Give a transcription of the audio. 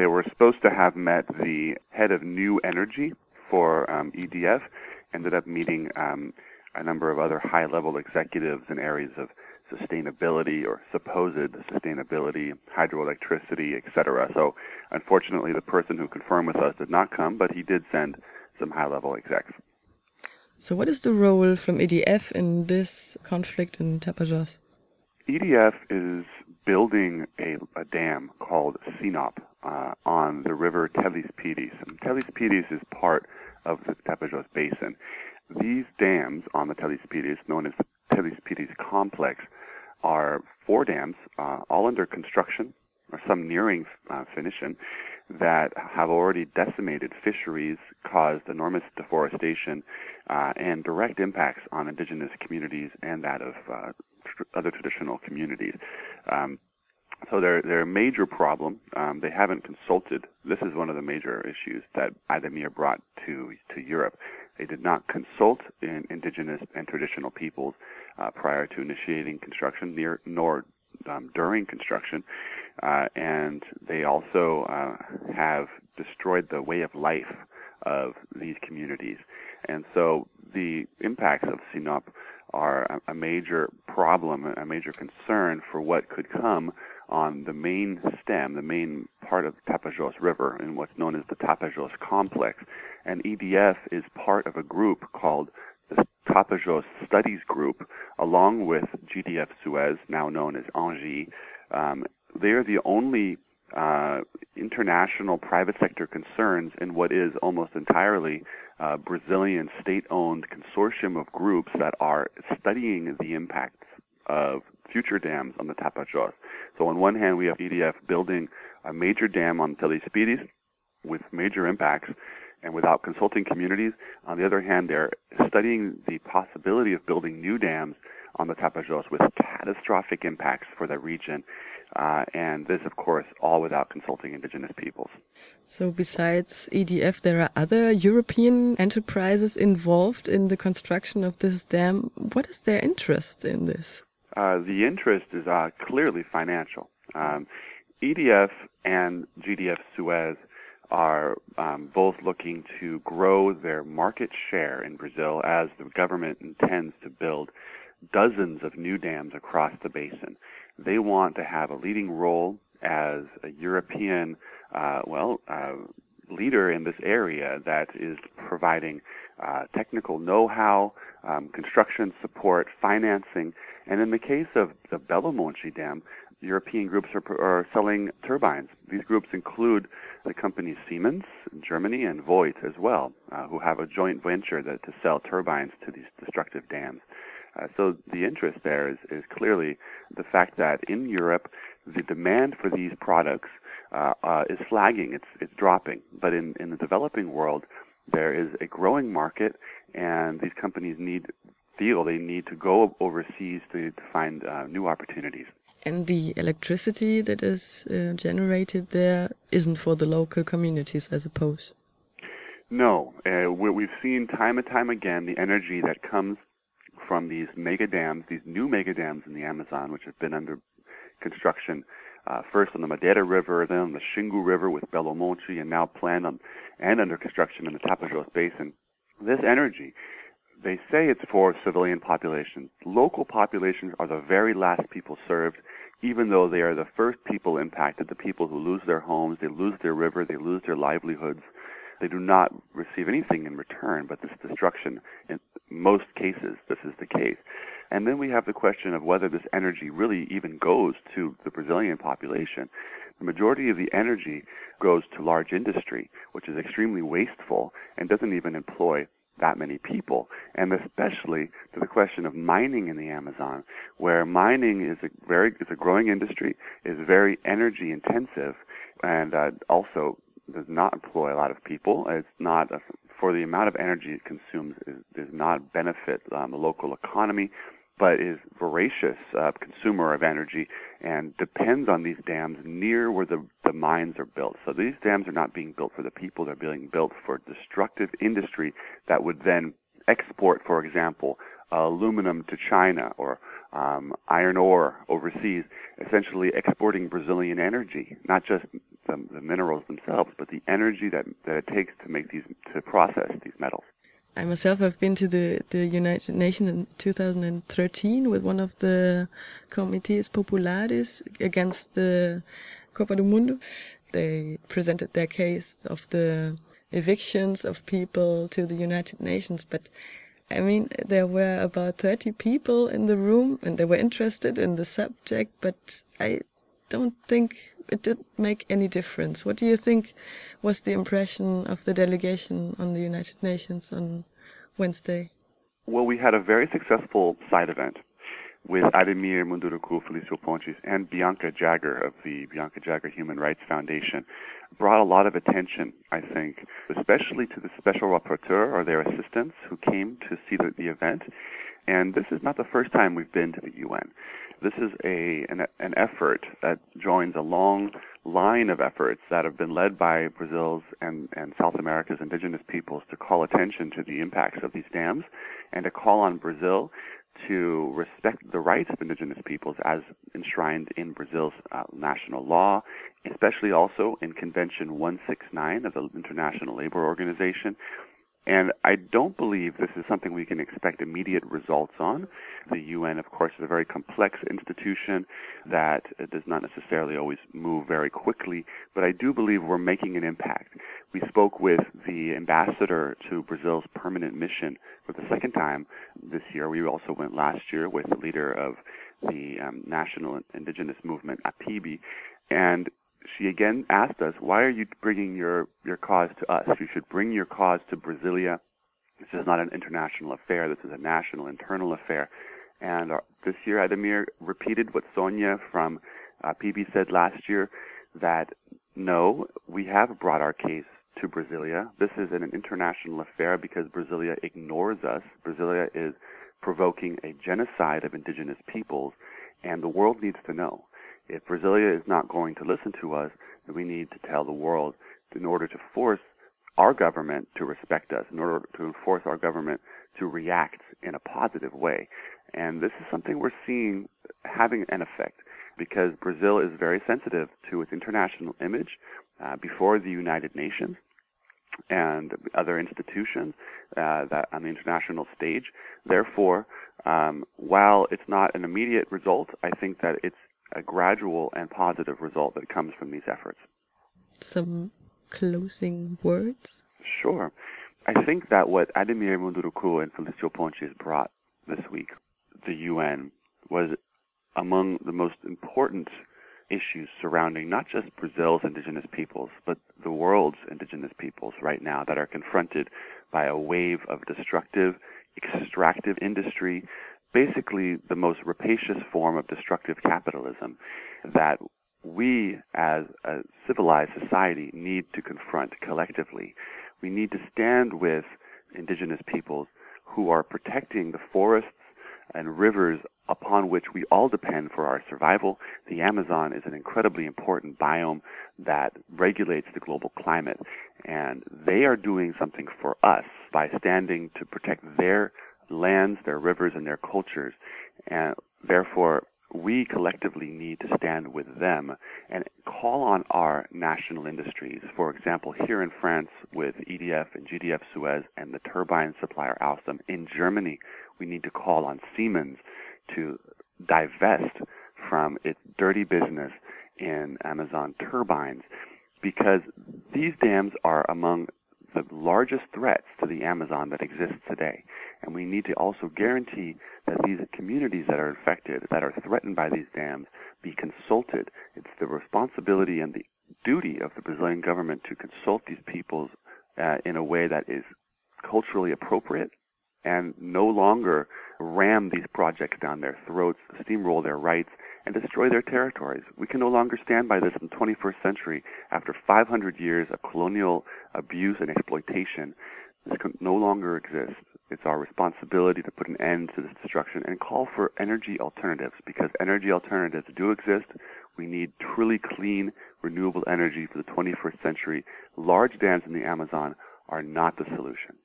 They were supposed to have met the head of new energy for um, EDF, ended up meeting um, a number of other high level executives in areas of sustainability or supposed sustainability, hydroelectricity, etc. So unfortunately, the person who confirmed with us did not come, but he did send some high level execs. So what is the role from EDF in this conflict in Tapajos? EDF is building a, a dam called Sinop uh, on the river Teles Pires. And Teles Pires is part of the Tapajos Basin. These dams on the Teles Pires, known as the Teles Pires complex, are four dams, uh, all under construction, or some nearing uh, finishing, that have already decimated fisheries, caused enormous deforestation, uh, and direct impacts on indigenous communities and that of uh, tr- other traditional communities. Um, so they're a major problem. Um, they haven't consulted. This is one of the major issues that Ademir brought to to Europe. They did not consult in indigenous and traditional peoples uh, prior to initiating construction, near, nor um, during construction, uh, and they also uh, have destroyed the way of life of these communities. And so the impacts of Sinop are a major problem, a major concern for what could come on the main stem, the main part of the Tapajos River in what's known as the Tapajos Complex. And EDF is part of a group called the Tapajos Studies Group, along with GDF Suez, now known as Engie. Um, they are the only uh, international private sector concerns in what is almost entirely uh, Brazilian state-owned consortium of groups that are studying the impacts of future dams on the Tapajos. So on one hand, we have EDF building a major dam on Teles Pires with major impacts and without consulting communities. On the other hand, they're studying the possibility of building new dams on the Tapajos with catastrophic impacts for the region. Uh, and this, of course, all without consulting indigenous peoples. So, besides EDF, there are other European enterprises involved in the construction of this dam. What is their interest in this? Uh, the interest is uh, clearly financial. Um, EDF and GDF Suez are um, both looking to grow their market share in Brazil as the government intends to build dozens of new dams across the basin. They want to have a leading role as a European, uh, well, uh, leader in this area that is providing uh, technical know-how, um, construction support, financing, and in the case of the Belo Monte Dam, European groups are, are selling turbines. These groups include the companies Siemens in Germany and Voith as well, uh, who have a joint venture that, to sell turbines to these destructive dams. Uh, so the interest there is, is clearly the fact that in Europe, the demand for these products uh, uh, is flagging. It's it's dropping. But in in the developing world, there is a growing market, and these companies need feel they need to go overseas to, to find uh, new opportunities. And the electricity that is uh, generated there isn't for the local communities, I suppose. No, uh, we've seen time and time again the energy that comes from these mega dams, these new mega dams in the Amazon, which have been under construction uh, first on the Madeira River, then on the Xingu River with Belo Monte, and now planned on and under construction in the Tapajos Basin. This energy they say it's for civilian populations. Local populations are the very last people served, even though they are the first people impacted, the people who lose their homes, they lose their river, they lose their livelihoods. They do not receive anything in return but this destruction. In most cases, this is the case. And then we have the question of whether this energy really even goes to the Brazilian population. The majority of the energy goes to large industry, which is extremely wasteful and doesn't even employ that many people, and especially to the question of mining in the Amazon, where mining is a very is a growing industry, is very energy intensive, and uh, also does not employ a lot of people. It's not a, for the amount of energy it consumes, it does not benefit um, the local economy but is voracious uh, consumer of energy and depends on these dams near where the, the mines are built. So these dams are not being built for the people, they're being built for destructive industry that would then export, for example, uh, aluminum to China or um, iron ore overseas, essentially exporting Brazilian energy, not just the, the minerals themselves, but the energy that, that it takes to make these, to process these metals. I myself have been to the, the United Nations in 2013 with one of the Comités Populares against the Copa do Mundo. They presented their case of the evictions of people to the United Nations, but I mean, there were about 30 people in the room and they were interested in the subject, but I don't think it didn't make any difference. What do you think was the impression of the delegation on the United Nations on Wednesday? Well, we had a very successful side event with Ademir Munduruku, Felicio Pontes, and Bianca Jagger of the Bianca Jagger Human Rights Foundation brought a lot of attention, I think, especially to the special rapporteur or their assistants who came to see the, the event. And this is not the first time we've been to the UN. This is a an, an effort that joins a long line of efforts that have been led by Brazil's and, and South America's indigenous peoples to call attention to the impacts of these dams and to call on Brazil to respect the rights of indigenous peoples as enshrined in Brazil's uh, national law, especially also in Convention 169 of the International Labor Organization, and I don't believe this is something we can expect immediate results on. The UN, of course, is a very complex institution that does not necessarily always move very quickly, but I do believe we're making an impact. We spoke with the ambassador to Brazil's permanent mission for the second time this year. We also went last year with the leader of the um, National Indigenous Movement, APIB, and she again asked us, why are you bringing your, your cause to us? You should bring your cause to Brasilia. This is not an international affair. This is a national internal affair. And our, this year, Ademir repeated what Sonia from uh, APIB said last year, that no, we have brought our case to Brasilia. This is an international affair because Brasilia ignores us. Brasilia is provoking a genocide of indigenous peoples, and the world needs to know if Brasilia is not going to listen to us, then we need to tell the world in order to force our government to respect us, in order to force our government to react in a positive way. And this is something we're seeing having an effect because Brazil is very sensitive to its international image uh, before the United Nations and other institutions uh, that on the international stage. Therefore, um, while it's not an immediate result, I think that it's a gradual and positive result that comes from these efforts. Some closing words? Sure. I think that what Ademir Munduruku and Felicio Pontes brought this week, the UN, was among the most important issues surrounding not just Brazil's indigenous peoples, but the world's indigenous peoples right now that are confronted by a wave of destructive, extractive industry basically the most rapacious form of destructive capitalism that we as a civilized society need to confront collectively. We need to stand with indigenous peoples who are protecting the forests and rivers upon which we all depend for our survival. The Amazon is an incredibly important biome that regulates the global climate, and they are doing something for us by standing to protect their lands, their rivers, and their cultures. And therefore, we collectively need to stand with them and call on our national industries. For example, here in France with EDF and GDF Suez and the turbine supplier Alstom. In Germany, we need to call on Siemens to divest from its dirty business in Amazon turbines because these dams are among the largest threats to the Amazon that exists today. And we need to also guarantee that these communities that are affected, that are threatened by these dams, be consulted. It's the responsibility and the duty of the Brazilian government to consult these peoples uh, in a way that is culturally appropriate and no longer ram these projects down their throats, steamroll their rights, and destroy their territories. We can no longer stand by this in the 21st century after 500 years of colonial abuse and exploitation. This can no longer exist. It's our responsibility to put an end to this destruction and call for energy alternatives because energy alternatives do exist. We need truly clean, renewable energy for the 21st century. Large dams in the Amazon are not the solution.